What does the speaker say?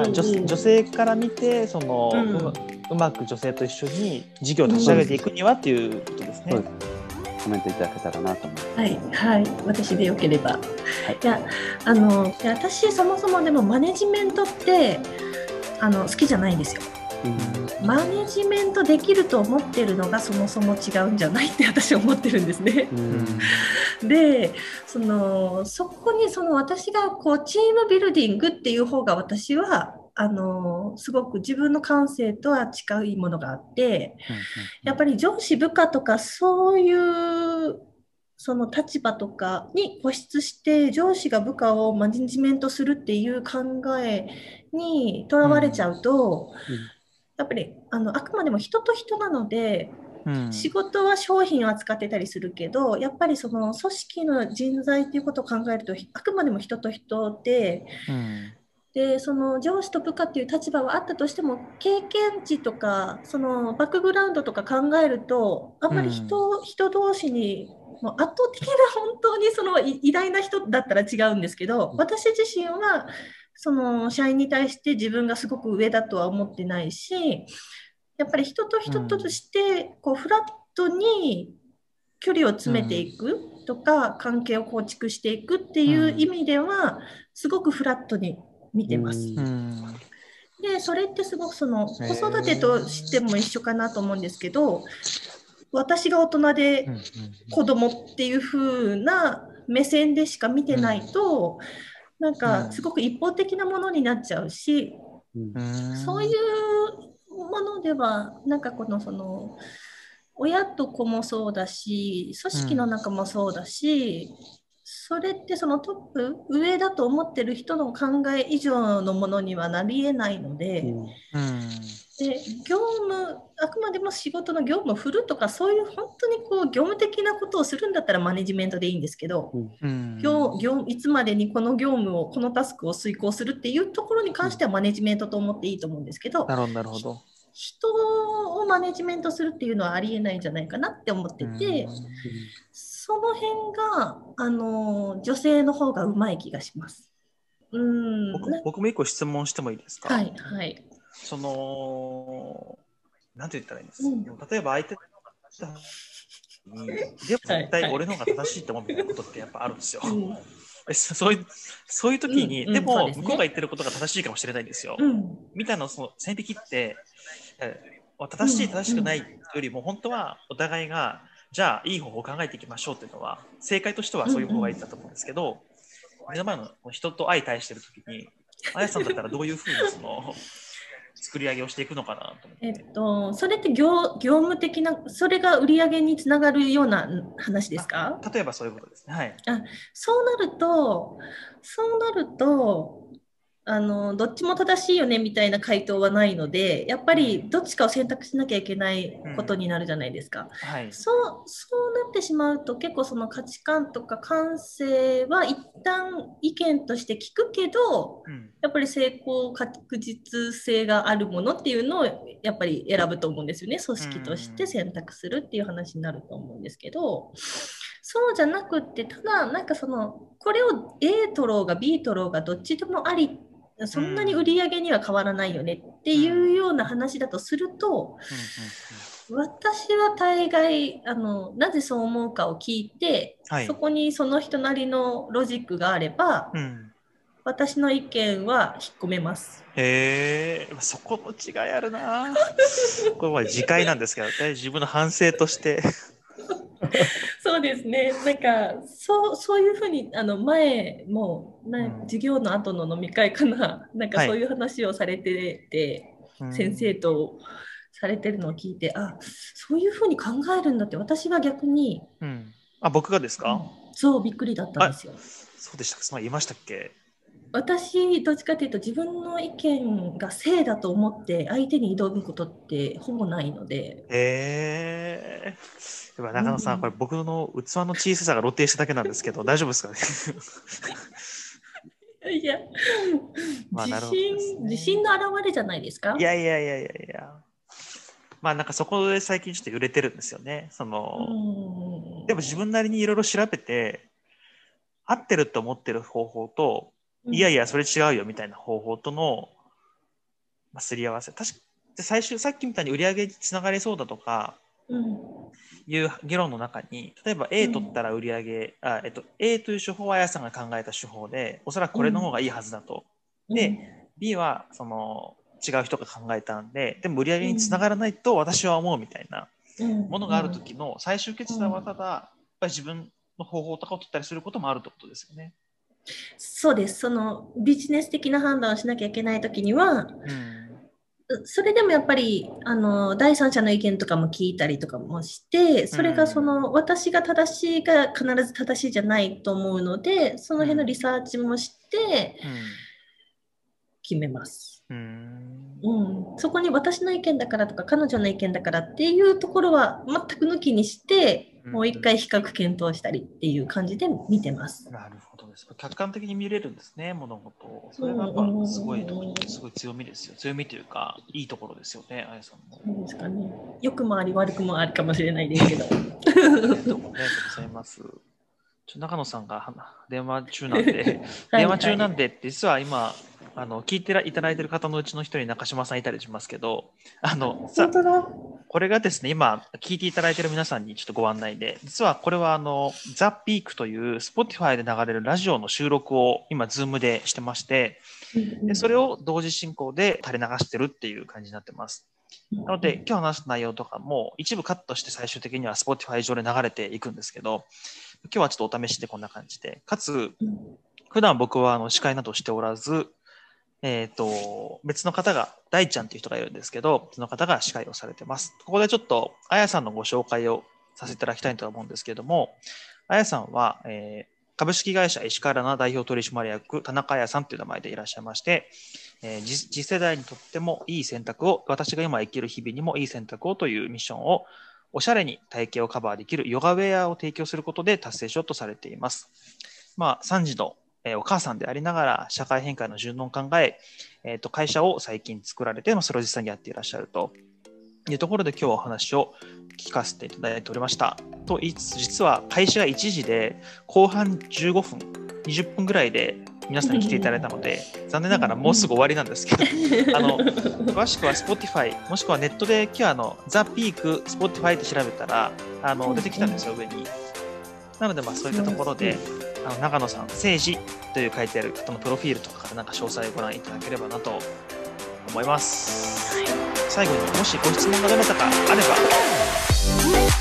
はい女女性から見てその、うんうまうまく女性と一緒に事業を立ち上げていくにはっていうことですね。コメントいただけたらなと思います。はい、はい、私でよければ。い、や、あの、私そもそもでもマネジメントって。あの、好きじゃないんですよ。マネジメントできると思ってるのがそもそも違うんじゃないって私は思ってるんですね。うん。でそのそこにその私がこうチームビルディングっていう方が私はあのすごく自分の感性とは近いものがあってやっぱり上司部下とかそういうその立場とかに固執して上司が部下をマネジメントするっていう考えにとらわれちゃうと、やっぱりあのあくまでも人と人なのでうん。仕事は商品を扱ってたりするけどやっぱりその組織の人材っていうことを考えるとあくまでも人と人でうん。でその上司と部下っていう立場はあったとしても経験値とかそのバックグラウンドとか考えるとあんまり人,、人同士にもう圧倒的な本当にそのい偉大な人だったら違うんですけど私自身はその社員に対して自分がすごく上だとは思ってないしやっぱり人と人としてこうフラットに距離を詰めていくとか、関係を構築していくっていう意味では、すごくフラットに見てます。でそれってすごくその子育てとしても一緒かなと思うんですけど私が大人で子供っていう風な目線でしか見てないと、なんうんかすごく一方的なものになっちゃうし、うんうん。そういうものではなんかこのその親と子もそうだし組織の中もそうだし、それってそのトップ上だと思ってる人の考え以上のものにはなりえないので。うん。うんで業務あくまでも仕事の業務を振るとかそういう本当にこう業務的なことをするんだったらマネジメントでいいんですけど、うん業業いつまでにこの業務をこのタスクを遂行するっていうところに関してはマネジメントと思っていいと思うんですけど、なるほどなるほど。人をマネジメントするっていうのはありえないんじゃないかなって思ってて、その辺があの女性の方がうまい気がします。うん僕も一個質問してもいいですか、はいはい。その、なんて言ったらいいんです？うん。か、例えば相手のに、でも絶対俺の方が正しいと思うみたいなことってやっぱあるんですよ。うん。えそ そういうそういう時に、うんうんでも向こうが言ってることが正しいかもしれないんですよ。うん。みたいなその線引きって、え正しい、うん正しくないよりも、本当はお互いが、じゃあいい方法を考えていきましょうっていうのは、正解としてはそういう方がいいんだと思うんですけど、目の前の人と相対してる時に、あやさんだったらどういうふうにその作り上げをしていくのかなと。えっと、それって業業務的な、それが売り上げにつながるような話ですか？例えばそういうことですね。はい。そうなると、そうなると、あのどっちも正しいよねみたいな回答はないので、やっぱりどっちかを選択しなきゃいけないことになるじゃないですか。はい。そうそうなってしまうと結構その価値観とか感性は一旦意見として聞くけどうん。やっぱり成功確実性があるものっていうのをやっぱり選ぶと思うんですよね組織として選択するっていう話になると思うんですけどそうじゃなくってただなんかそのこれを A 取ろうが B 取ろうがどっちでもありそんなに売り上げには変わらないよねっていうような話だとすると私は大概あのなぜそう思うかを聞いて、はいそこにその人なりのロジックがあれば、うん。うん。私の意見は引っ込めます。へえ、そこの違いあるな。これは次回なんですけどね、自分の反省として。そうですね。なんかそうそういうふうにあの前もなうん授業の後の飲み会かな、なんかはいそういう話をされてて、先生とされてるのを聞いて、あそういうふうに考えるんだって私は逆に、うん。あ、僕がですか、そうびっくりだったんですよ。そうでしたか。まあ、言いましたっけ？私どっちかというと自分の意見が正だと思って相手に挑むことってほぼないのでへえ。やっぱ中野さん、うんこれ僕の器の小ささが露呈しただけなんですけど、大丈夫ですかね？いや、まあ自ほどですね信自信の表れじゃないですか？いやいやいやいやいや。まあなんかそこで最近ちょっと揺れてるんですよね。その、うんでも自分なりにいろいろ調べて、合ってると思ってる方法と、いやいや、それ違うよみたいな方法とのまあ、すり合わせ。確か最終、さっきみたいに売り上げにつながりそうだとか、うん。いう議論の中に、例えば A 取ったら売り上げ、あえっと、A という手法はあやさんが考えた手法で、おそらくこれの方がいいはずだと。で、B はその違う人が考えたんで、でも売り上げにつながらないと私は思うみたいなものがある時の最終決断はただ、やっぱり自分の方法とかを取ったりすることもあるってことですよね。そうです。そのビジネス的な判断をしなきゃいけない時には、うん。それでもやっぱりあの第三者の意見とかも聞いたりとかもしてそれがその、私が正しいが必ず正しいじゃないと思うのでその辺のリサーチもして決めます。うん、うん、そこに私の意見だからとか彼女の意見だからっていうところは全く抜きにしてもう一回比較検討したりっていう感じで見てます。なるほどです。客観的に見れるんですね、物事を。それがやっぱすごい、すごい強みですよ。強みというか、いいところですよね、あやさんも。そうですかね。良くもあり、悪くもあるかもしれないですけど。ありがとうございます。中野さんが電話中なんで、電話中なんで、実は今、あの聞いていただいている方のうちの一人中島さんいたりしますけど、あのさこれがですね、今聞いていただいている皆さんにちょっとご案内で、実はこれはあのザ・ピークという Spotify で流れるラジオの収録を今、Zoom でしてまして、でそれを同時進行で垂れ流してるっていう感じになってます。なので、今日話す内容とかも一部カットして最終的には Spotify 上で流れていくんですけど、今日はちょっとお試しでこんな感じで、かつ、普段僕はあの司会などしておらず、えっ、ー、と、別の方が、大ちゃんという人がいるんですけど、その方が司会をされてます。ここでちょっと、あやさんのご紹介をさせていただきたいと思うんですけれども、あやさんは、えー、株式会社石川の代表取締役、田中彩さんという名前でいらっしゃいまして、えー、次世代にとってもいい選択を、私が今生きる日々にもいい選択をというミッションを、おしゃれに体型をカバーできるヨガウェアを提供することで達成しようとされています。まあ、3時のえお母さんでありながら社会変革の順応を考ええー、と会社を最近作られて、まあ、それを実際にやっていらっしゃるというところで今日はお話を聞かせていただいておりました。と言いつつ実は開始が1時で後半15分20分ぐらいで皆さんに来ていただいたので、残念ながらもうすぐ終わりなんですけど、あの詳しくは Spotify、もしくはネットで今日あのザ・ピーク Spotify って調べたらあの出てきたんですよ、上に。なので、まあ、そういったところで、あの長野さん、政治という書いてある方のプロフィールとかからなんか詳細をご覧いただければなと思います。最後にもしご質問がどなたかあれば、